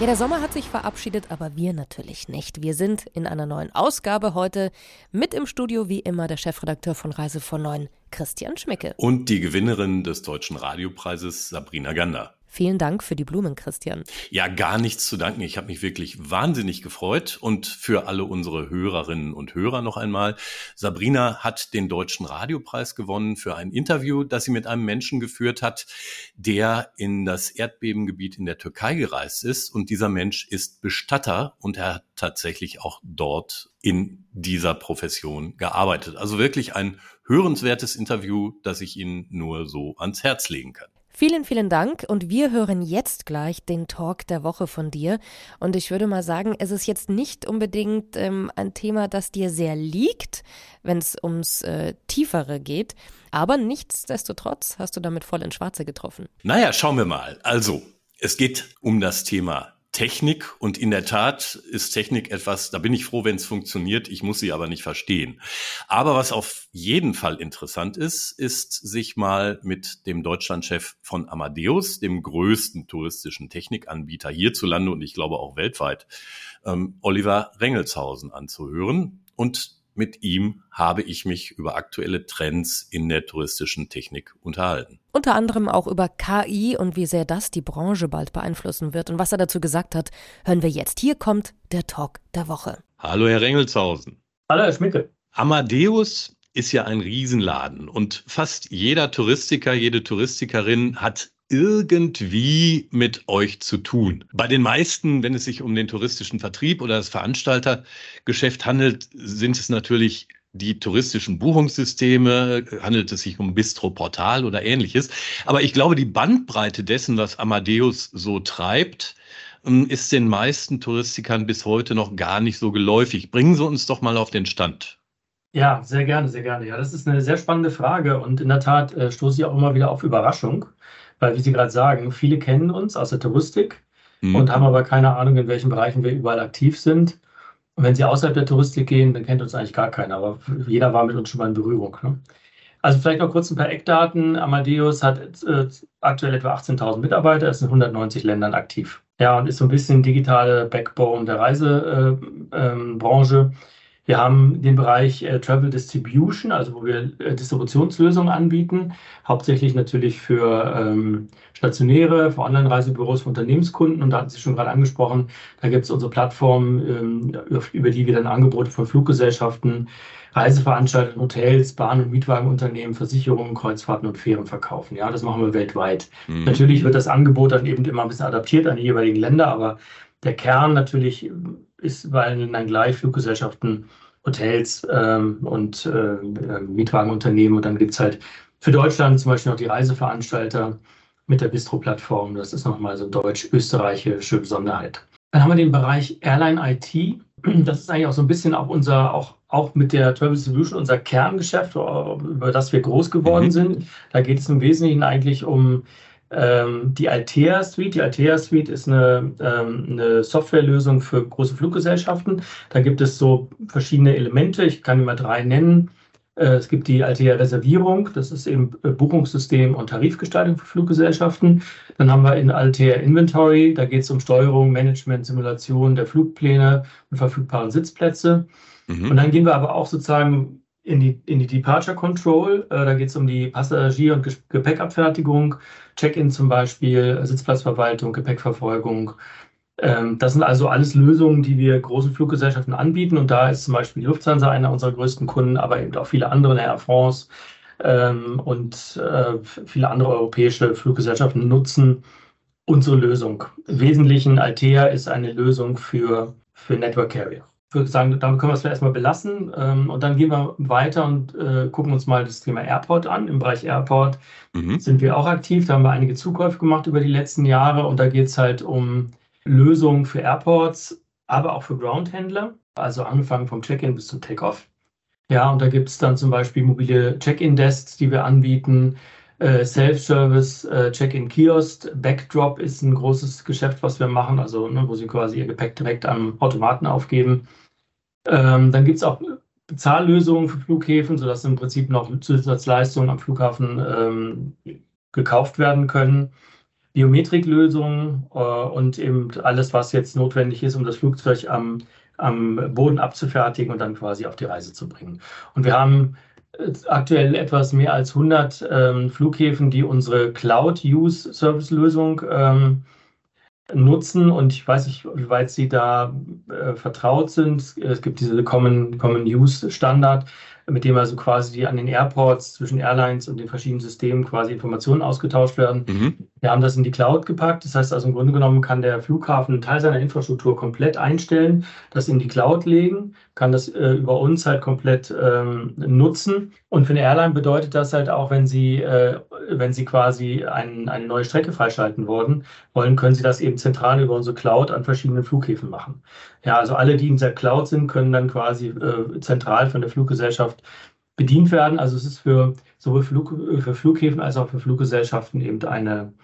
Ja, der Sommer hat sich verabschiedet, aber wir natürlich nicht. Wir sind in einer neuen Ausgabe heute mit im Studio, wie immer, der Chefredakteur von Reise von Neun, Christian Schmicke. Und die Gewinnerin des Deutschen Radiopreises, Sabrina Gander. Vielen Dank für die Blumen, Christian. Ja, gar nichts zu danken. Ich habe mich wirklich wahnsinnig gefreut. Und für alle unsere Hörerinnen und Hörer noch einmal. Sabrina hat den Deutschen Radiopreis gewonnen für ein Interview, das sie mit einem Menschen geführt hat, der in das Erdbebengebiet in der Türkei gereist ist. Und dieser Mensch ist Bestatter und er hat tatsächlich auch dort in dieser Profession gearbeitet. Also wirklich ein hörenswertes Interview, das ich Ihnen nur so ans Herz legen kann. Vielen, vielen Dank und wir hören jetzt gleich den Talk der Woche von dir. Und ich würde mal sagen, es ist jetzt nicht unbedingt ähm, ein Thema, das dir sehr liegt, wenn es ums äh, Tiefere geht. Aber nichtsdestotrotz hast du damit voll in Schwarze getroffen. Naja, schauen wir mal. Also, es geht um das Thema Technik und in der Tat ist Technik etwas, da bin ich froh, wenn es funktioniert, ich muss sie aber nicht verstehen. Aber was auf jeden Fall interessant ist, ist sich mal mit dem Deutschlandchef von Amadeus, dem größten touristischen Technikanbieter hierzulande und ich glaube auch weltweit, ähm, Oliver Rengelshausen anzuhören. Und mit ihm habe ich mich über aktuelle Trends in der touristischen Technik unterhalten. Unter anderem auch über KI und wie sehr das die Branche bald beeinflussen wird. Und was er dazu gesagt hat, hören wir jetzt. Hier kommt der Talk der Woche. Hallo, Herr Rengelshausen. Hallo, Herr Schmicke. Amadeus ist ja ein Riesenladen und fast jeder Touristiker, jede Touristikerin hat irgendwie mit euch zu tun. Bei den meisten, wenn es sich um den touristischen Vertrieb oder das Veranstaltergeschäft handelt, sind es natürlich die touristischen Buchungssysteme, handelt es sich um Bistro-Portal oder ähnliches. Aber ich glaube, die Bandbreite dessen, was Amadeus so treibt, ähm, ist den meisten Touristikern bis heute noch gar nicht so geläufig. Bringen Sie uns doch mal auf den Stand. Ja, sehr gerne, sehr gerne. Ja, das ist eine sehr spannende Frage und in der Tat äh, stoße ich auch immer wieder auf Überraschung. Weil, wie Sie gerade sagen, viele kennen uns aus der Touristik mhm. und haben aber keine Ahnung, in welchen Bereichen wir überall aktiv sind. Und wenn Sie außerhalb der Touristik gehen, dann kennt uns eigentlich gar keiner, aber jeder war mit uns schon mal in Berührung. Ne? Also vielleicht noch kurz ein paar Eckdaten. Amadeus hat äh, aktuell etwa 18.000 Mitarbeiter, ist in 190 Ländern aktiv. Ja, und ist so ein bisschen digitale Backbone der Reisebranche. Äh, ähm, wir haben den Bereich äh, Travel Distribution, also wo wir äh, Distributionslösungen anbieten, hauptsächlich natürlich für ähm, stationäre, für Online-Reisebüros, für Unternehmenskunden. Und da hatten Sie schon gerade angesprochen, da gibt es unsere Plattform, ähm, über die wir dann Angebote von Fluggesellschaften, Reiseveranstaltern, Hotels, Bahn- und Mietwagenunternehmen, Versicherungen, Kreuzfahrten und Fähren verkaufen. Ja, das machen wir weltweit. Mhm. Natürlich wird das Angebot dann eben immer ein bisschen adaptiert an die jeweiligen Länder, aber der Kern natürlich ist bei dann gleich Fluggesellschaften, Hotels ähm, und äh, äh, Mietwagenunternehmen. Und dann gibt es halt für Deutschland zum Beispiel noch die Reiseveranstalter mit der Bistro-Plattform. Das ist nochmal so deutsch-österreichische Besonderheit. Dann haben wir den Bereich Airline IT. Das ist eigentlich auch so ein bisschen auch unser, auch, auch mit der Travel Solution unser Kerngeschäft, über das wir groß geworden mhm. sind. Da geht es im Wesentlichen eigentlich um ähm, die Altea Suite. Die Altea Suite ist eine, ähm, eine Softwarelösung für große Fluggesellschaften. Da gibt es so verschiedene Elemente. Ich kann immer drei nennen. Äh, es gibt die Altea Reservierung, das ist eben äh, Buchungssystem und Tarifgestaltung für Fluggesellschaften. Dann haben wir in Altea Inventory, da geht es um Steuerung, Management, Simulation der Flugpläne und verfügbaren Sitzplätze. Mhm. Und dann gehen wir aber auch sozusagen in die, in die Departure Control. Äh, da geht es um die Passagier- und Gepäckabfertigung, Check-in zum Beispiel, Sitzplatzverwaltung, Gepäckverfolgung. Ähm, das sind also alles Lösungen, die wir großen Fluggesellschaften anbieten. Und da ist zum Beispiel die Lufthansa einer unserer größten Kunden, aber eben auch viele andere, Air France ähm, und äh, viele andere europäische Fluggesellschaften nutzen unsere Lösung. Im Wesentlichen Altea ist eine Lösung für, für Network Carrier ich würde sagen, damit können wir es erstmal belassen. Ähm, und dann gehen wir weiter und äh, gucken uns mal das Thema Airport an. Im Bereich Airport mhm. sind wir auch aktiv. Da haben wir einige Zukäufe gemacht über die letzten Jahre. Und da geht es halt um Lösungen für Airports, aber auch für Groundhändler. Also angefangen vom Check-in bis zum Take-off. Ja, und da gibt es dann zum Beispiel mobile Check-in-Desks, die wir anbieten. Äh, Self-Service, äh, Check-in-Kiosk, Backdrop ist ein großes Geschäft, was wir machen, also ne, wo Sie quasi Ihr Gepäck direkt am Automaten aufgeben. Ähm, dann gibt es auch Bezahllösungen für Flughäfen, sodass im Prinzip noch Zusatzleistungen am Flughafen ähm, gekauft werden können. Biometriklösungen äh, und eben alles, was jetzt notwendig ist, um das Flugzeug am, am Boden abzufertigen und dann quasi auf die Reise zu bringen. Und wir haben aktuell etwas mehr als 100 ähm, Flughäfen, die unsere Cloud-Use-Service-Lösung ähm, nutzen und ich weiß nicht, wie weit Sie da äh, vertraut sind. Es gibt diese Common, Common Use Standard, mit dem also quasi an den Airports zwischen Airlines und den verschiedenen Systemen quasi Informationen ausgetauscht werden. Mhm. Wir haben das in die Cloud gepackt. Das heißt also im Grunde genommen kann der Flughafen einen Teil seiner Infrastruktur komplett einstellen, das in die Cloud legen, kann das äh, über uns halt komplett ähm, nutzen. Und für eine Airline bedeutet das halt auch, wenn sie, äh, wenn sie quasi ein, eine neue Strecke freischalten wollen, wollen, können sie das eben zentral über unsere Cloud an verschiedenen Flughäfen machen. Ja, also alle, die in der Cloud sind, können dann quasi äh, zentral von der Fluggesellschaft bedient werden. Also es ist für sowohl Flug, für Flughäfen als auch für Fluggesellschaften eben eine,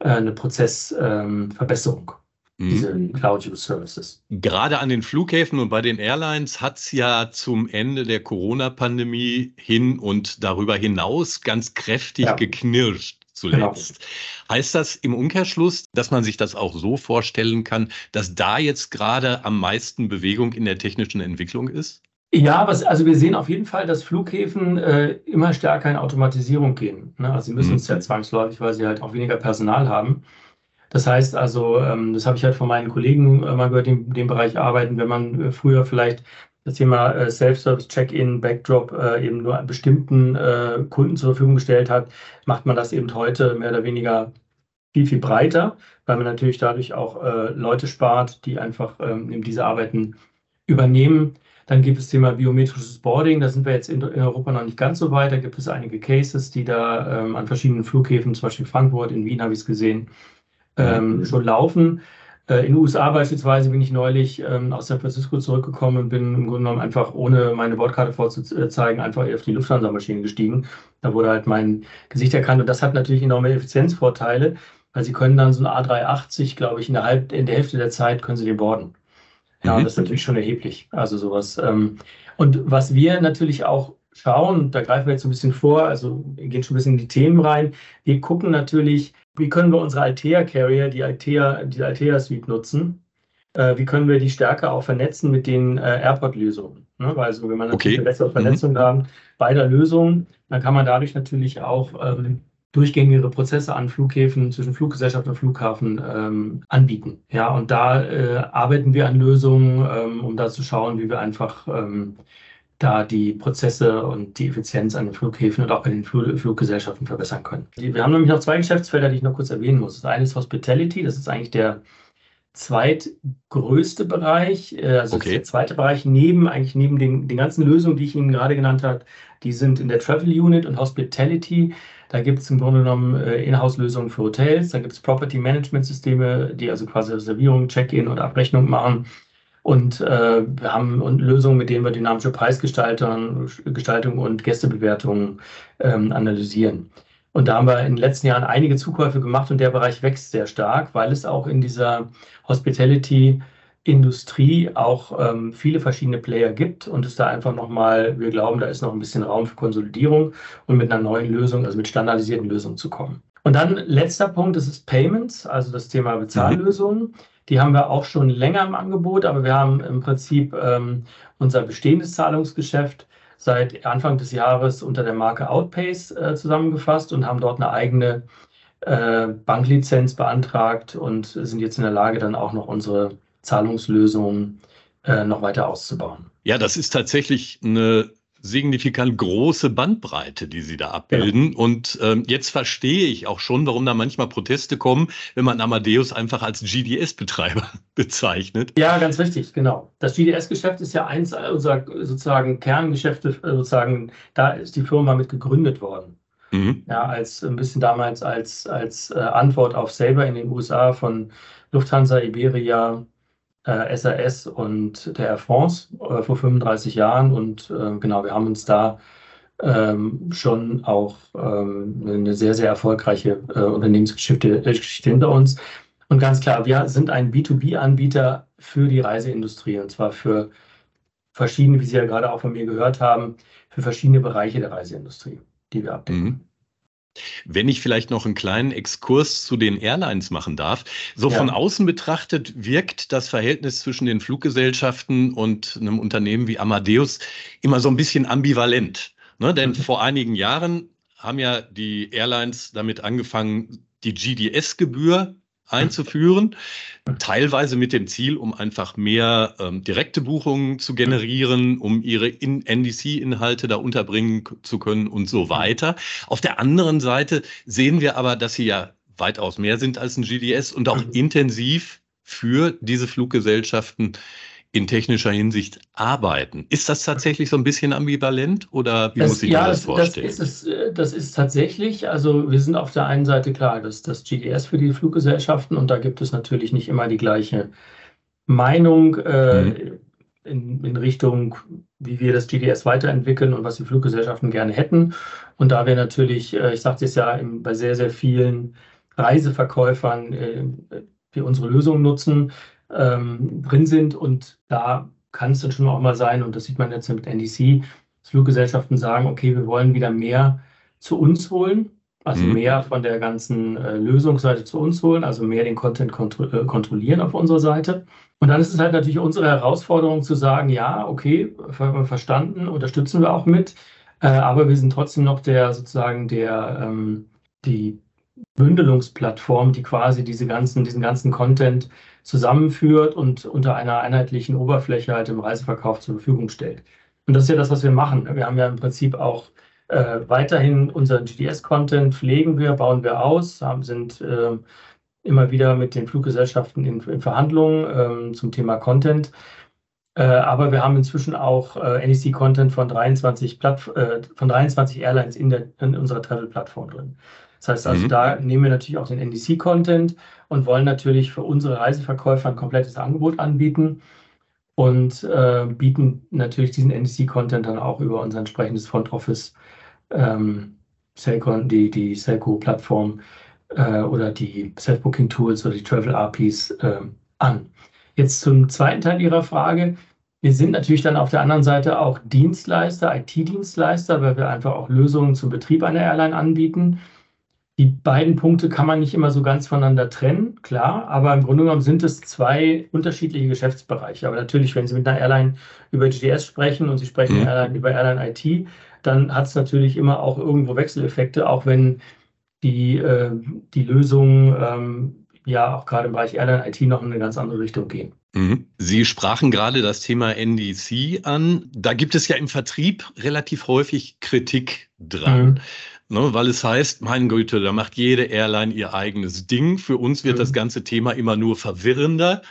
eine Prozessverbesserung. Ähm, diese mhm. Cloud Use Services. Gerade an den Flughäfen und bei den Airlines hat es ja zum Ende der Corona-Pandemie hin und darüber hinaus ganz kräftig ja. geknirscht zuletzt. Genau. Heißt das im Umkehrschluss, dass man sich das auch so vorstellen kann, dass da jetzt gerade am meisten Bewegung in der technischen Entwicklung ist? Ja, was, also wir sehen auf jeden Fall, dass Flughäfen äh, immer stärker in Automatisierung gehen. Ne? Also sie müssen mhm. es ja zwangsläufig, weil sie halt auch weniger Personal haben. Das heißt also, ähm, das habe ich halt von meinen Kollegen äh, mal gehört, die in dem Bereich arbeiten, wenn man äh, früher vielleicht das Thema äh, Self-Service, Check-in, Backdrop äh, eben nur bestimmten äh, Kunden zur Verfügung gestellt hat, macht man das eben heute mehr oder weniger viel, viel breiter, weil man natürlich dadurch auch äh, Leute spart, die einfach ähm, eben diese Arbeiten übernehmen. Dann gibt es das Thema biometrisches Boarding. Da sind wir jetzt in, Europa noch nicht ganz so weit. Da gibt es einige Cases, die da ähm, an verschiedenen Flughäfen, zum Beispiel Frankfurt, in Wien habe ich es gesehen, ähm, schon laufen. Äh, in den USA beispielsweise bin ich neulich ähm, aus San Francisco zurückgekommen und bin im Grunde genommen einfach, ohne meine Bordkarte vorzuzeigen, einfach auf die Lufthansa-Maschine gestiegen. Da wurde halt mein Gesicht erkannt und das hat natürlich enorme Effizienzvorteile, weil sie können dann so ein A380, glaube ich, in der, Halb in der Hälfte der Zeit können sie den borden. Ja, mhm. das ist natürlich schon erheblich. Also sowas. Ähm, und was wir natürlich auch schauen, da greifen wir jetzt ein bisschen vor, also wir gehen schon ein bisschen in die Themen rein. Wir gucken natürlich, wie können wir unsere Altea Carrier, die Altea, die Altea Suite nutzen? Äh, wie können wir die stärker auch vernetzen mit den äh, Airport-Lösungen? Ne? Weil also, wenn man natürlich okay. eine bessere Vernetzung mhm. haben beider Lösungen, dann kann man dadurch natürlich auch ähm, durchgängigere Prozesse an Flughäfen zwischen Fluggesellschaft und Flughafen ähm, anbieten. Ja, und da äh, arbeiten wir an Lösungen, ähm, um da zu schauen, wie wir einfach ähm, da die Prozesse und die Effizienz an den Flughäfen und auch bei den Flug Fluggesellschaften verbessern können. Wir haben nämlich noch zwei Geschäftsfelder, die ich noch kurz erwähnen muss. Das eine ist Hospitality, das ist eigentlich der zweitgrößte Bereich, äh, also okay. der zweite Bereich neben eigentlich neben den, den ganzen Lösungen, die ich Ihnen gerade genannt habe, die sind in der Travel Unit und Hospitality. Da gibt es im Grunde genommen äh, Inhouse-Lösungen für Hotels, da gibt es Property Management Systeme, die also quasi Reservierung, Check-in und Abrechnung machen. Und äh, wir haben Lösungen, mit denen wir dynamische Preisgestaltung Gestaltung und Gästebewertungen ähm, analysieren. Und da haben wir in den letzten Jahren einige Zukäufe gemacht und der Bereich wächst sehr stark, weil es auch in dieser Hospitality-Industrie auch ähm, viele verschiedene Player gibt und es da einfach nochmal, wir glauben, da ist noch ein bisschen Raum für Konsolidierung und mit einer neuen Lösung, also mit standardisierten Lösungen zu kommen. Und dann letzter Punkt, das ist Payments, also das Thema Bezahllösungen. Mhm. Die haben wir auch schon länger im Angebot, aber wir haben im Prinzip ähm, unser bestehendes Zahlungsgeschäft seit Anfang des Jahres unter der Marke Outpace äh, zusammengefasst und haben dort eine eigene äh, Banklizenz beantragt und sind jetzt in der Lage, dann auch noch unsere Zahlungslösungen äh, noch weiter auszubauen. Ja, das ist tatsächlich eine signifikant große Bandbreite, die Sie da abbilden. Ja. Und ähm, jetzt verstehe ich auch schon, warum da manchmal Proteste kommen, wenn man Amadeus einfach als GDS-Betreiber bezeichnet. Ja, ganz richtig, genau. Das GDS-Geschäft ist ja eins unserer sozusagen Kerngeschäfte, äh, sozusagen, da ist die Firma mit gegründet worden. Mhm. Ja, als ein bisschen damals als, als äh, Antwort auf Saber in den USA von Lufthansa, Iberia, äh, SAS und der Air France äh, vor 35 Jahren. Und äh, genau, wir haben uns da ähm, schon auch ähm, eine sehr, sehr erfolgreiche äh, Unternehmensgeschichte hinter uns. Und ganz klar, wir sind ein B2B-Anbieter für die Reiseindustrie und zwar für verschiedene, wie Sie ja gerade auch von mir gehört haben, für verschiedene Bereiche der Reiseindustrie, die wir abdecken. Mhm. Wenn ich vielleicht noch einen kleinen Exkurs zu den Airlines machen darf. So ja. von außen betrachtet wirkt das Verhältnis zwischen den Fluggesellschaften und einem Unternehmen wie Amadeus immer so ein bisschen ambivalent. Ne? Denn mhm. vor einigen Jahren haben ja die Airlines damit angefangen, die GDS-Gebühr einzuführen, teilweise mit dem Ziel, um einfach mehr ähm, direkte Buchungen zu generieren, um ihre NDC-Inhalte da unterbringen zu können und so weiter. Auf der anderen Seite sehen wir aber, dass sie ja weitaus mehr sind als ein GDS und auch mhm. intensiv für diese Fluggesellschaften in technischer Hinsicht arbeiten. Ist das tatsächlich so ein bisschen ambivalent oder wie das, muss ich ja, mir das, vorstellen? Das ist, äh, das ist tatsächlich, also wir sind auf der einen Seite klar, dass das GDS für die Fluggesellschaften und da gibt es natürlich nicht immer die gleiche Meinung äh, mhm. in, in Richtung, wie wir das GDS weiterentwickeln und was die Fluggesellschaften gerne hätten. Und da wir natürlich, äh, ich sagte es ja, bei sehr, sehr vielen Reiseverkäufern äh, wir unsere Lösung nutzen, ähm, drin sind. Und da kann es dann schon auch mal sein, und das sieht man jetzt mit NDC, dass Fluggesellschaften sagen, okay, wir wollen wieder mehr zu uns holen, also mhm. mehr von der ganzen äh, Lösungsseite zu uns holen, also mehr den Content kontro äh, kontrollieren auf unserer Seite. Und dann ist es halt natürlich unsere Herausforderung zu sagen, ja, okay, ver verstanden, unterstützen wir auch mit, äh, aber wir sind trotzdem noch der sozusagen der ähm, die Bündelungsplattform, die quasi diese ganzen, diesen ganzen Content zusammenführt und unter einer einheitlichen Oberfläche halt im Reiseverkauf zur Verfügung stellt. Und das ist ja das, was wir machen. Wir haben ja im Prinzip auch äh, weiterhin unseren GDS-Content, pflegen wir, bauen wir aus, haben, sind äh, immer wieder mit den Fluggesellschaften in, in Verhandlungen äh, zum Thema Content. Äh, aber wir haben inzwischen auch äh, NEC-Content von 23, äh, von 23 Airlines in, der, in unserer Travel-Plattform drin. Das heißt also, mhm. da nehmen wir natürlich auch den NDC-Content und wollen natürlich für unsere Reiseverkäufer ein komplettes Angebot anbieten und äh, bieten natürlich diesen NDC-Content dann auch über unser entsprechendes Front Office, ähm, Selcon, die, die Selco-Plattform äh, oder die Self-Booking-Tools oder die Travel-APIs äh, an. Jetzt zum zweiten Teil Ihrer Frage. Wir sind natürlich dann auf der anderen Seite auch Dienstleister, IT-Dienstleister, weil wir einfach auch Lösungen zum Betrieb einer Airline anbieten. Die beiden Punkte kann man nicht immer so ganz voneinander trennen, klar, aber im Grunde genommen sind es zwei unterschiedliche Geschäftsbereiche. Aber natürlich, wenn Sie mit einer Airline über GDS sprechen und Sie sprechen mhm. Airline, über Airline IT, dann hat es natürlich immer auch irgendwo Wechseleffekte, auch wenn die, äh, die Lösungen ähm, ja auch gerade im Bereich Airline IT noch in eine ganz andere Richtung gehen. Mhm. Sie sprachen gerade das Thema NDC an. Da gibt es ja im Vertrieb relativ häufig Kritik dran. Mhm. Ne, weil es heißt, mein Güte, da macht jede Airline ihr eigenes Ding. Für uns wird mhm. das ganze Thema immer nur verwirrender.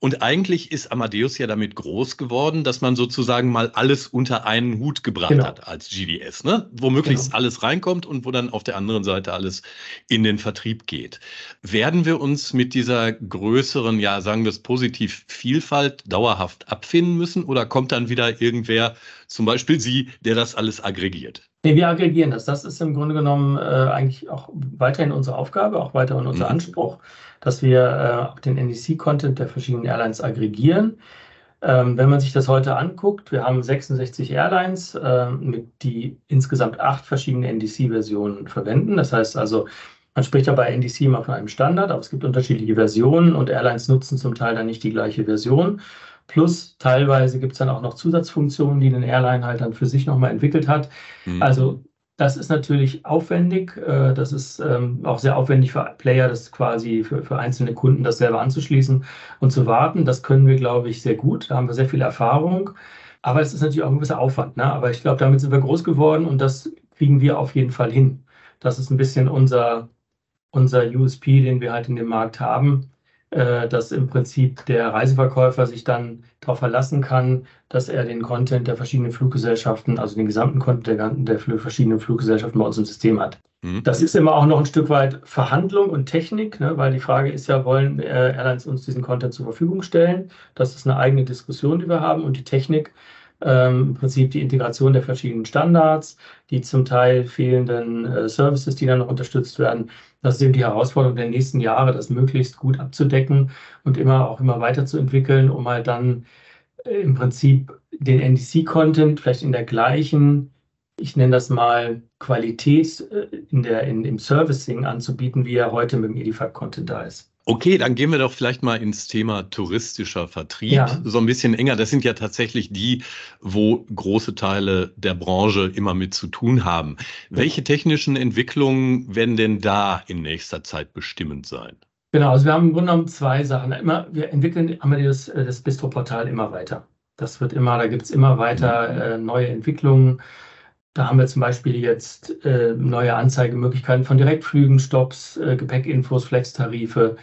Und eigentlich ist Amadeus ja damit groß geworden, dass man sozusagen mal alles unter einen Hut gebracht genau. hat als GDS, ne? wo möglichst genau. alles reinkommt und wo dann auf der anderen Seite alles in den Vertrieb geht. Werden wir uns mit dieser größeren, ja, sagen wir es positiv, Vielfalt dauerhaft abfinden müssen oder kommt dann wieder irgendwer, zum Beispiel Sie, der das alles aggregiert? Nee, wir aggregieren das. Das ist im Grunde genommen äh, eigentlich auch weiterhin unsere Aufgabe, auch weiterhin unser mhm. Anspruch, dass wir äh, den NDC-Content der verschiedenen Airlines aggregieren. Ähm, wenn man sich das heute anguckt, wir haben 66 Airlines, äh, mit, die insgesamt acht verschiedene NDC-Versionen verwenden. Das heißt also, man spricht ja bei NDC immer von einem Standard, aber es gibt unterschiedliche Versionen und Airlines nutzen zum Teil dann nicht die gleiche Version. Plus teilweise gibt es dann auch noch Zusatzfunktionen, die eine Airline halt dann für sich nochmal entwickelt hat. Mhm. Also das ist natürlich aufwendig. Äh, das ist ähm, auch sehr aufwendig für Player, das quasi für, einzelne Kunden das selber anzuschließen und zu warten. Das können wir, glaube ich, sehr gut. Da haben wir sehr viel Erfahrung. Aber es ist natürlich auch ein gewisser Aufwand. Ne? Aber ich glaube, damit sind wir groß geworden und das kriegen wir auf jeden Fall hin. Das ist ein bisschen unser, unser USP, den wir halt in dem Markt haben dass im Prinzip der Reiseverkäufer sich dann darauf verlassen kann, dass er den Content der verschiedenen Fluggesellschaften, also den gesamten Content der, der verschiedenen Fluggesellschaften bei uns im System hat. Mhm. Das ist immer auch noch ein Stück weit Verhandlung und Technik, ne, weil die Frage ist ja, wollen äh, Airlines uns diesen Content zur Verfügung stellen? Das ist eine eigene Diskussion, die wir haben und die Technik ähm, im Prinzip die Integration der verschiedenen Standards, die zum Teil fehlenden äh, Services, die dann noch unterstützt werden. Das ist eben die Herausforderung der nächsten Jahre, das möglichst gut abzudecken und immer auch immer weiterzuentwickeln, um halt dann äh, im Prinzip den NDC-Content vielleicht in der gleichen, ich nenne das mal Qualität äh, in der, in, im Servicing anzubieten, wie er heute mit dem Edified-Content da ist. Okay, dann gehen wir doch vielleicht mal ins Thema touristischer Vertrieb. Ja. So ein bisschen enger. Das sind ja tatsächlich die, wo große Teile der Branche immer mit zu tun haben. Welche technischen Entwicklungen werden denn da in nächster Zeit bestimmend sein? Genau, also wir haben im Grunde genommen zwei Sachen. Immer, wir entwickeln haben das, das Bistro-Portal immer weiter. Das wird immer, da gibt es immer weiter äh, neue Entwicklungen. Da haben wir zum Beispiel jetzt äh, neue Anzeigemöglichkeiten von Direktflügen, Stops, äh, Gepäckinfos, Flex-Tarife.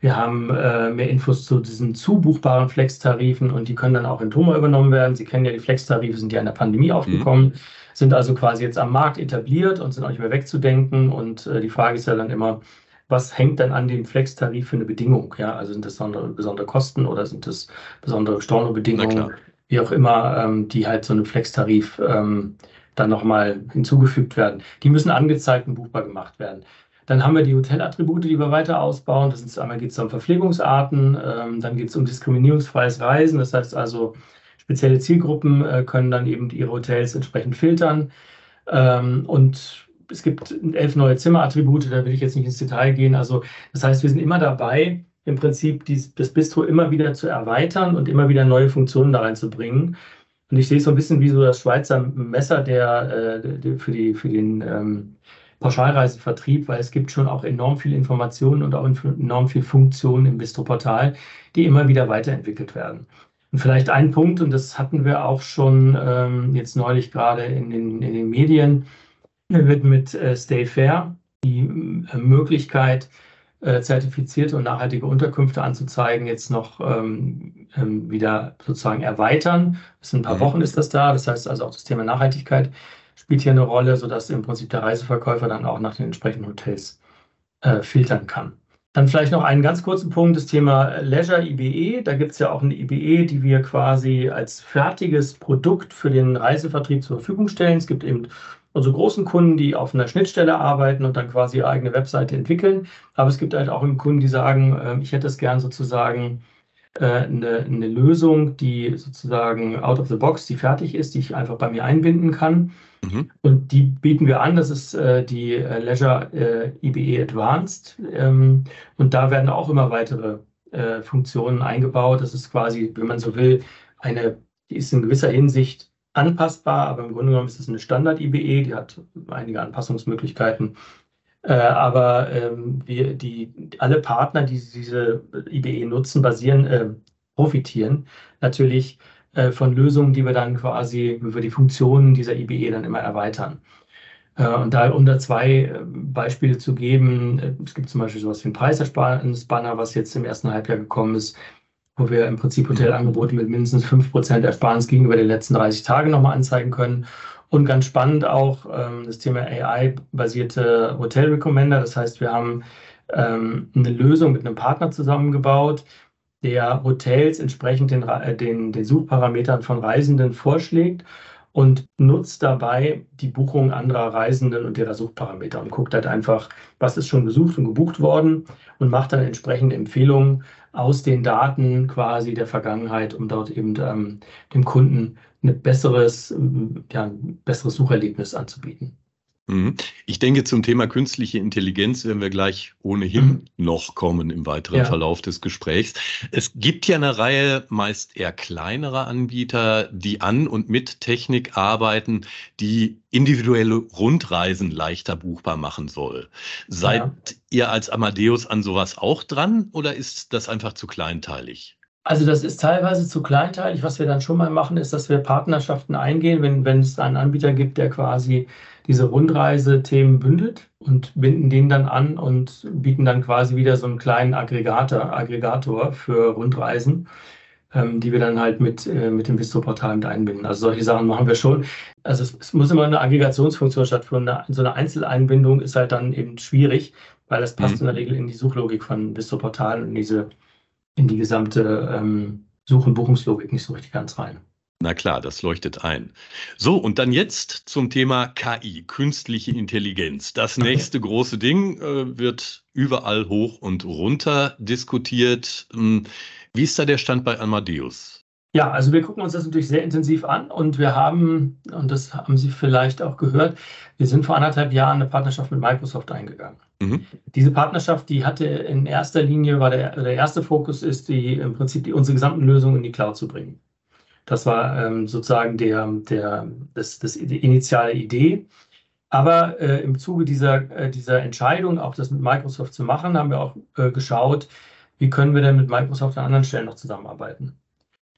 Wir haben äh, mehr Infos zu diesen zubuchbaren Flex-Tarifen und die können dann auch in Toma übernommen werden. Sie kennen ja, die Flex-Tarife sind ja in der Pandemie mhm. aufgekommen, mhm. sind also quasi jetzt am Markt etabliert und sind auch nicht mehr wegzudenken. Und äh, die Frage ist ja dann immer, was hängt dann an dem Flex-Tarif für eine Bedingung? Ja, also sind das besondere, Kosten oder sind das besondere Stornobedingungen, wie auch immer, ähm, die halt so einem Flex-Tarif ähm, dann nochmal hinzugefügt werden. Die müssen angezeigt und buchbar gemacht werden. Dann haben wir die Hotelattribute, die wir weiter ausbauen. Das ist einmal geht es um Verpflegungsarten, ähm, dann geht es um diskriminierungsfreies Reisen. Das heißt also, spezielle Zielgruppen äh, können dann eben ihre Hotels entsprechend filtern. Ähm, und es gibt elf neue Zimmerattribute, da will ich jetzt nicht ins Detail gehen. Also, das heißt, wir sind immer dabei, im Prinzip dies, das Bistro immer wieder zu erweitern und immer wieder neue Funktionen da reinzubringen. Und ich sehe es so ein bisschen wie so das Schweizer Messer der, äh, für, die, für den ähm, Pauschalreisevertrieb, weil es gibt schon auch enorm viel Informationen und auch enorm viel Funktionen im Bistro-Portal, die immer wieder weiterentwickelt werden. Und vielleicht ein Punkt, und das hatten wir auch schon ähm, jetzt neulich gerade in den, in den Medien, wird mit äh, Stay Fair die äh, Möglichkeit, äh, zertifizierte und nachhaltige Unterkünfte anzuzeigen, jetzt noch ähm, ähm, wieder sozusagen erweitern. Bis in ein paar mhm. Wochen ist das da. Das heißt also auch das Thema Nachhaltigkeit spielt hier eine Rolle, sodass im Prinzip der Reiseverkäufer dann auch nach den entsprechenden Hotels äh, filtern kann. Dann vielleicht noch einen ganz kurzen Punkt, das Thema Leisure IBE. Da gibt es ja auch eine IBE, die wir quasi als fertiges Produkt für den Reisevertrieb zur Verfügung stellen. Es gibt eben unsere großen Kunden, die auf einer Schnittstelle arbeiten und dann quasi ihre eigene Webseite entwickeln. Aber es gibt halt auch Kunden, die sagen, äh, ich hätte es gern sozusagen äh, eine, eine Lösung, die sozusagen out of the box, die fertig ist, die ich einfach bei mir einbinden kann. Mhm. Und die bieten wir an. Das ist äh, die äh, Leisure äh, IBE Advanced. Ähm, und da werden auch immer weitere äh, Funktionen eingebaut. Das ist quasi, wenn man so will, eine, die ist in gewisser Hinsicht anpassbar, aber im Grunde genommen ist es eine Standard-IBE, die hat einige Anpassungsmöglichkeiten. Äh, aber ähm, wir, die, alle Partner, die diese IBE nutzen, basieren, äh, profitieren natürlich äh, von Lösungen, die wir dann quasi über die Funktionen dieser IBE dann immer erweitern. Äh, und da, um da zwei äh, Beispiele zu geben, es gibt zum Beispiel sowas wie ein Preisersparnis-Banner, was jetzt im ersten Halbjahr gekommen ist, wo wir im Prinzip Hotelangebote mit mindestens 5% Ersparnis gegenüber den letzten 30 Tagen nochmal anzeigen können. Und ganz spannend auch ähm, das Thema AI-basierte Hotel Recommender. Das heißt, wir haben ähm, eine Lösung mit einem Partner zusammengebaut, der Hotels entsprechend den, äh, den, den Suchparametern von Reisenden vorschlägt und nutzt dabei die Buchung anderer Reisenden und ihrer Suchparameter und guckt halt einfach, was ist schon gesucht und gebucht worden und macht dann entsprechende Empfehlungen aus den Daten quasi der Vergangenheit, um dort eben ähm, dem Kunden ein besseres, ja, ein besseres Sucherlebnis anzubieten. Mhm. Ich denke, zum Thema künstliche Intelligenz werden wir gleich ohnehin mhm. noch kommen im weiteren ja. Verlauf des Gesprächs. Es gibt ja eine Reihe meist eher kleinerer Anbieter, die an und mit Technik arbeiten, die individuelle Rundreisen leichter buchbar machen soll. Seid ja. ihr als Amadeus an sowas auch dran oder ist das einfach zu kleinteilig? Also das ist teilweise zu kleinteilig. Was wir dann schon mal machen, ist, dass wir Partnerschaften eingehen, wenn, wenn es einen Anbieter gibt, der quasi diese Rundreise-Themen bündelt und binden den dann an und bieten dann quasi wieder so einen kleinen Aggregator, Aggregator für Rundreisen, ähm, die wir dann halt mit, äh, mit dem Bistro-Portal mit einbinden. Also solche Sachen machen wir schon. Also es, es muss immer eine Aggregationsfunktion stattfinden. So eine Einzeleinbindung ist halt dann eben schwierig, weil das passt mhm. in der Regel in die Suchlogik von Bistro-Portal und diese, in die gesamte ähm, Such- und Buchungslogik nicht so richtig ganz rein. Na klar, das leuchtet ein. So, und dann jetzt zum Thema KI, künstliche Intelligenz. Das nächste große Ding äh, wird überall hoch und runter diskutiert. Hm, wie ist da der Stand bei Amadeus? Ja, also wir gucken uns das natürlich sehr intensiv an und wir haben, und das haben Sie vielleicht auch gehört, wir sind vor anderthalb Jahren eine Partnerschaft mit Microsoft eingegangen. Mhm. Diese Partnerschaft, die hatte in erster Linie, war der, der erste Fokus ist, die im Prinzip die, unsere gesamten Lösungen in die Cloud zu bringen. Das war ähm, sozusagen der, der, das, das, die initiale Idee. Aber äh, im Zuge dieser, äh, dieser Entscheidung, auch das mit Microsoft zu machen, haben wir auch äh, geschaut, wie können wir denn mit Microsoft an anderen Stellen noch zusammenarbeiten.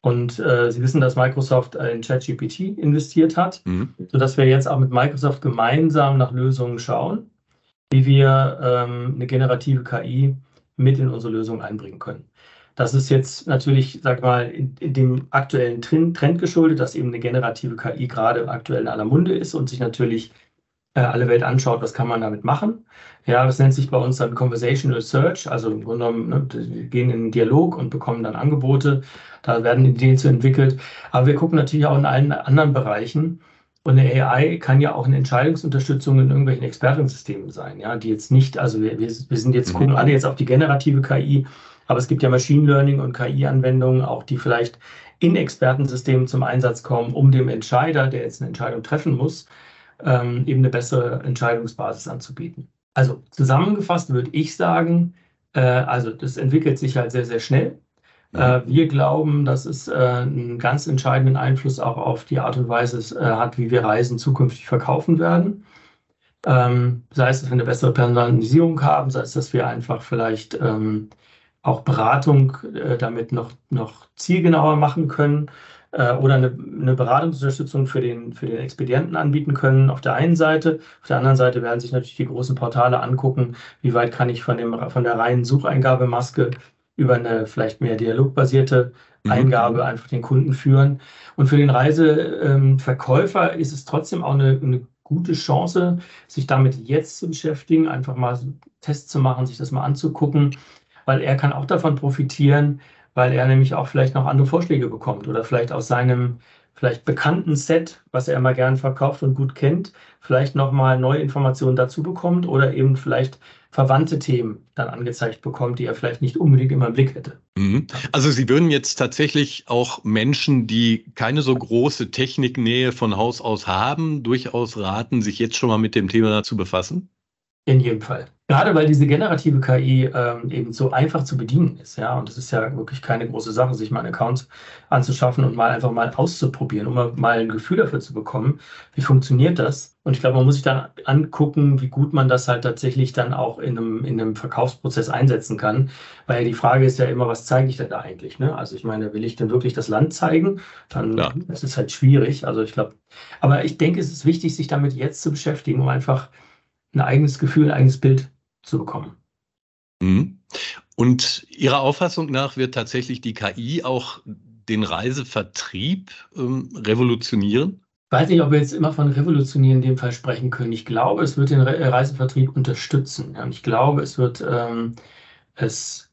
Und äh, Sie wissen, dass Microsoft in ChatGPT investiert hat, mhm. sodass wir jetzt auch mit Microsoft gemeinsam nach Lösungen schauen, wie wir ähm, eine generative KI mit in unsere Lösung einbringen können. Das ist jetzt natürlich, sag mal, in, in dem aktuellen Trend, Trend, geschuldet, dass eben eine generative KI gerade aktuell in aller Munde ist und sich natürlich äh, alle Welt anschaut, was kann man damit machen. Ja, das nennt sich bei uns dann Conversational Search, also im Grunde genommen, ne, wir gehen in einen Dialog und bekommen dann Angebote, da werden Ideen zu entwickelt. Aber wir gucken natürlich auch in allen anderen Bereichen. Und eine AI kann ja auch eine Entscheidungsunterstützung in irgendwelchen Expertensystemen sein, ja, die jetzt nicht, also wir, wir sind jetzt, gucken alle jetzt auf die generative KI, aber es gibt ja Machine Learning und KI-Anwendungen, auch die vielleicht in Expertensystemen zum Einsatz kommen, um dem Entscheider, der jetzt eine Entscheidung treffen muss, ähm, eben eine bessere Entscheidungsbasis anzubieten. Also zusammengefasst würde ich sagen, äh, also das entwickelt sich halt sehr, sehr schnell. Äh, wir glauben, dass es äh, einen ganz entscheidenden Einfluss auch auf die Art und Weise äh, hat, wie wir Reisen zukünftig verkaufen werden. Ähm, sei es, dass wir eine bessere Personalisierung haben, sei es, dass wir einfach vielleicht ähm, auch Beratung äh, damit noch, noch zielgenauer machen können äh, oder eine, eine Beratungsunterstützung für den, für den Expedienten anbieten können auf der einen Seite. Auf der anderen Seite werden sich natürlich die großen Portale angucken, wie weit kann ich von, dem, von der reinen Sucheingabemaske über eine vielleicht mehr dialogbasierte mhm. Eingabe einfach den Kunden führen. Und für den Reiseverkäufer ähm, ist es trotzdem auch eine, eine gute Chance, sich damit jetzt zu beschäftigen, einfach mal Tests zu machen, sich das mal anzugucken weil er kann auch davon profitieren, weil er nämlich auch vielleicht noch andere Vorschläge bekommt oder vielleicht aus seinem vielleicht bekannten Set, was er immer gern verkauft und gut kennt, vielleicht nochmal neue Informationen dazu bekommt oder eben vielleicht verwandte Themen dann angezeigt bekommt, die er vielleicht nicht unbedingt immer im Blick hätte. Mhm. Also Sie würden jetzt tatsächlich auch Menschen, die keine so große Techniknähe von Haus aus haben, durchaus raten, sich jetzt schon mal mit dem Thema zu befassen? In jedem Fall. Gerade weil diese generative KI ähm, eben so einfach zu bedienen ist, ja, und es ist ja wirklich keine große Sache, sich mal einen Account anzuschaffen und mal einfach mal auszuprobieren, um mal ein Gefühl dafür zu bekommen, wie funktioniert das. Und ich glaube, man muss sich dann angucken, wie gut man das halt tatsächlich dann auch in einem, in einem Verkaufsprozess einsetzen kann. Weil die Frage ist ja immer, was zeige ich denn da eigentlich? Ne? Also ich meine, will ich denn wirklich das Land zeigen? Dann ja. ist es halt schwierig. Also ich glaube, aber ich denke, es ist wichtig, sich damit jetzt zu beschäftigen, um einfach ein eigenes Gefühl, ein eigenes Bild zu bekommen. Mhm. Und Ihrer Auffassung nach wird tatsächlich die KI auch den Reisevertrieb ähm, revolutionieren? Ich weiß nicht, ob wir jetzt immer von revolutionieren in dem Fall sprechen können. Ich glaube, es wird den Re Reisevertrieb unterstützen. Und ich glaube, es wird ähm, es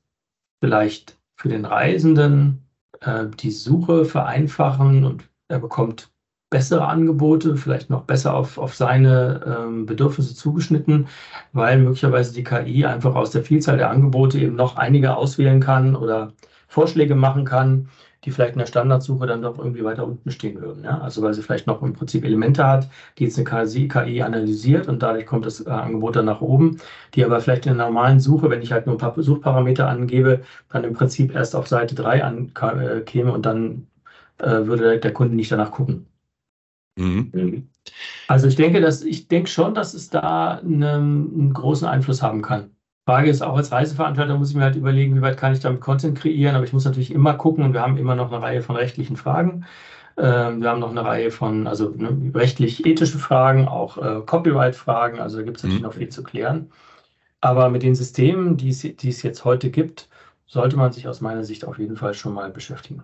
vielleicht für den Reisenden äh, die Suche vereinfachen und er bekommt bessere Angebote, vielleicht noch besser auf, auf seine ähm, Bedürfnisse zugeschnitten, weil möglicherweise die KI einfach aus der Vielzahl der Angebote eben noch einige auswählen kann oder Vorschläge machen kann, die vielleicht in der Standardsuche dann doch irgendwie weiter unten stehen würden. Ja? Also weil sie vielleicht noch im Prinzip Elemente hat, die jetzt eine KI analysiert und dadurch kommt das äh, Angebot dann nach oben, die aber vielleicht in der normalen Suche, wenn ich halt nur ein paar Suchparameter angebe, dann im Prinzip erst auf Seite 3 ankäme und dann äh, würde der Kunde nicht danach gucken. Mhm. mhm. Also ich denke, dass ich denke schon, dass es da einen, einen, großen Einfluss haben kann. Frage ist auch als Reiseveranstalter muss ich mir halt überlegen, wie weit kann ich damit Content kreieren, aber ich muss natürlich immer gucken und wir haben immer noch eine Reihe von rechtlichen Fragen. Ähm, wir haben noch eine Reihe von, also ne, rechtlich-ethische Fragen, auch äh, Copyright-Fragen, also da gibt es natürlich mhm. noch viel zu klären. Aber mit den Systemen, die es jetzt heute gibt, sollte man sich aus meiner Sicht auf jeden Fall schon mal beschäftigen.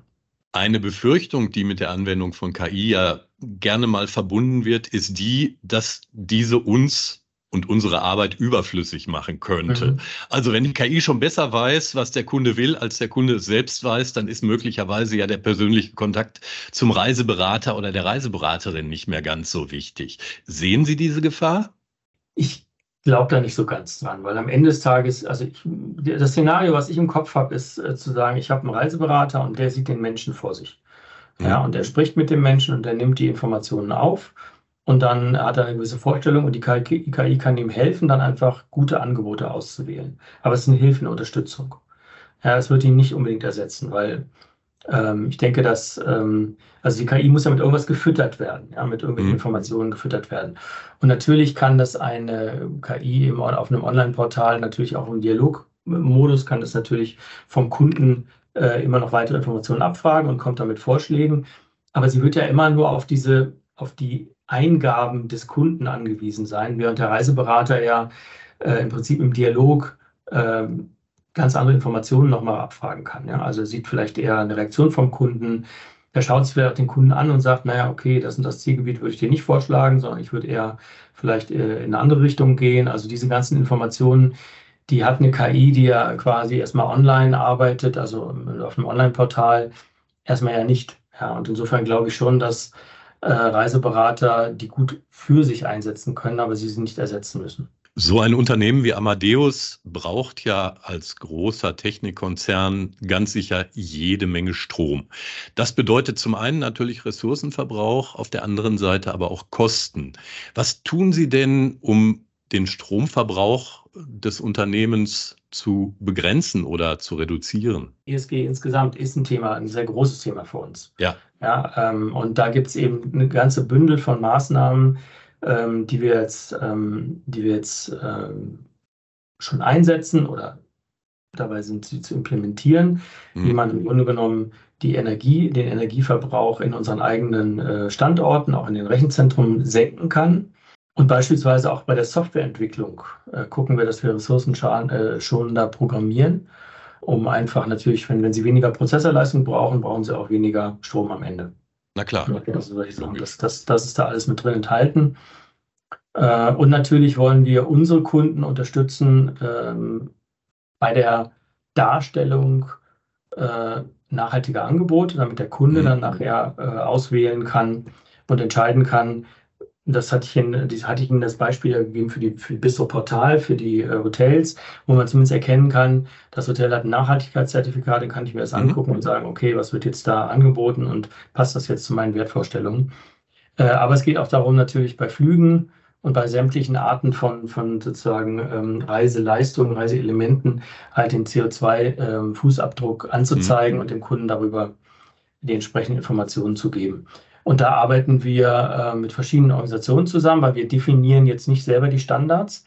Eine Befürchtung, die mit der Anwendung von KI ja gerne mal verbunden wird, ist die, dass diese uns und unsere Arbeit überflüssig machen könnte. Mhm. Also wenn die KI schon besser weiß, was der Kunde will, als der Kunde es selbst weiß, dann ist möglicherweise ja der persönliche Kontakt zum Reiseberater oder der Reiseberaterin nicht mehr ganz so wichtig. Sehen Sie diese Gefahr? Ich glaube da nicht so ganz dran, weil am Ende des Tages, also ich, das Szenario, was ich im Kopf habe, ist äh, zu sagen, ich habe einen Reiseberater und der sieht den Menschen vor sich. Ja, mhm. und er spricht mit dem Menschen und er nimmt die Informationen auf und dann hat er eine gewisse Vorstellung und die KI, KI kann ihm helfen, dann einfach gute Angebote auszuwählen. Aber es ist eine Hilfe, eine Unterstützung. Ja, es wird ihn nicht unbedingt ersetzen, weil ähm, ich denke, dass ähm, also die KI muss ja mit irgendwas gefüttert werden, ja, mit irgendwelchen mhm. Informationen gefüttert werden. Und natürlich kann das eine KI im, auf einem Online-Portal natürlich auch im Dialogmodus kann das natürlich vom Kunden äh, immer noch weitere Informationen abfragen und kommt damit Vorschlägen. Aber sie wird ja immer nur auf diese, auf die Eingaben des Kunden angewiesen sein, während der Reiseberater ja äh, im Prinzip im Dialog äh, ganz andere Informationen nochmal abfragen kann. Ja? Also sieht vielleicht eher eine Reaktion vom Kunden. Er schaut sich vielleicht den Kunden an und sagt, naja, okay, das und das Zielgebiet würde ich dir nicht vorschlagen, sondern ich würde eher vielleicht äh, in eine andere Richtung gehen. Also diese ganzen Informationen, die hat eine KI, die ja quasi erstmal online arbeitet, also auf einem Online-Portal, erstmal ja nicht. Ja, und insofern glaube ich schon, dass äh, Reiseberater die gut für sich einsetzen können, aber sie sie nicht ersetzen müssen. So ein Unternehmen wie Amadeus braucht ja als großer Technikkonzern ganz sicher jede Menge Strom. Das bedeutet zum einen natürlich Ressourcenverbrauch, auf der anderen Seite aber auch Kosten. Was tun Sie denn, um den Stromverbrauch des Unternehmens zu begrenzen oder zu reduzieren? ESG insgesamt ist ein Thema, ein sehr großes Thema für uns. Ja. ja ähm, und da gibt es eben eine ganze Bündel von Maßnahmen, ähm, die wir jetzt, ähm, die wir jetzt ähm, schon einsetzen oder dabei sind, sie zu implementieren, mhm. wie man im Grunde genommen die Energie, den Energieverbrauch in unseren eigenen äh, Standorten, auch in den Rechenzentren senken kann. Und beispielsweise auch bei der Softwareentwicklung äh, gucken wir, dass wir ressourcenschonender äh, programmieren, um einfach natürlich, wenn, wenn Sie weniger Prozessorleistung brauchen, brauchen Sie auch weniger Strom am Ende. Na klar. Also, das, das, das ist da alles mit drin enthalten. Äh, und natürlich wollen wir unsere Kunden unterstützen ähm, bei der Darstellung äh, nachhaltiger Angebote, damit der Kunde mhm. dann nachher äh, auswählen kann und entscheiden kann, das hatte ich, Ihnen, das hatte ich Ihnen das Beispiel gegeben für die, für die Bistro-Portal, für die äh, Hotels, wo man zumindest erkennen kann, das Hotel hat ein Nachhaltigkeitszertifikat, dann kann ich mir das mhm. angucken und sagen, okay, was wird jetzt da angeboten und passt das jetzt zu meinen Wertvorstellungen? Äh, aber es geht auch darum, natürlich bei Flügen und bei sämtlichen Arten von, von sozusagen ähm, Reiseleistungen, Reiseelementen halt den CO2-Fußabdruck ähm, anzuzeigen mhm. und dem Kunden darüber die entsprechenden Informationen zu geben. Und da arbeiten wir äh, mit verschiedenen Organisationen zusammen, weil wir definieren jetzt nicht selber die Standards,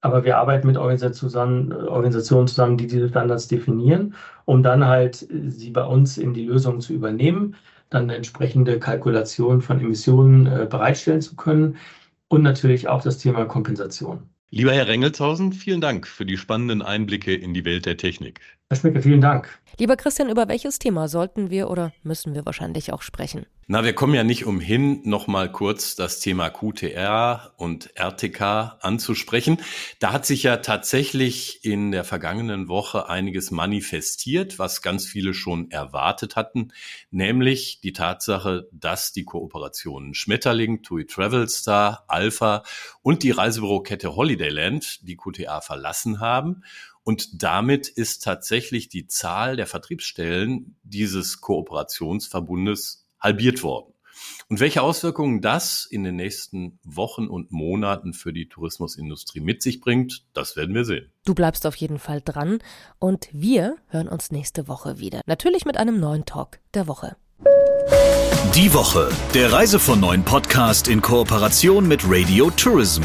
aber wir arbeiten mit Organisationen, Organisationen zusammen, die diese Standards definieren, um dann halt äh, sie bei uns in die Lösung zu übernehmen, dann eine entsprechende Kalkulation von Emissionen äh, bereitstellen zu können und natürlich auch das Thema Kompensation. Lieber Herr Rengelshausen, vielen Dank für die spannenden Einblicke in die Welt der Technik. Herr Schmicke, vielen Dank. Lieber Christian, über welches Thema sollten wir oder müssen wir wahrscheinlich auch sprechen? Na, wir kommen ja nicht umhin, nochmal kurz das Thema QTR und RTK anzusprechen. Da hat sich ja tatsächlich in der vergangenen Woche einiges manifestiert, was ganz viele schon erwartet hatten, nämlich die Tatsache, dass die Kooperationen Schmetterling, TUI Travelstar, Alpha und die Reisebürokette Holidayland die QTA verlassen haben und damit ist tatsächlich die Zahl der Vertriebsstellen dieses Kooperationsverbundes halbiert worden. Und welche Auswirkungen das in den nächsten Wochen und Monaten für die Tourismusindustrie mit sich bringt, das werden wir sehen. Du bleibst auf jeden Fall dran und wir hören uns nächste Woche wieder. Natürlich mit einem neuen Talk der Woche. Die Woche, der Reise von neuen Podcast in Kooperation mit Radio Tourism.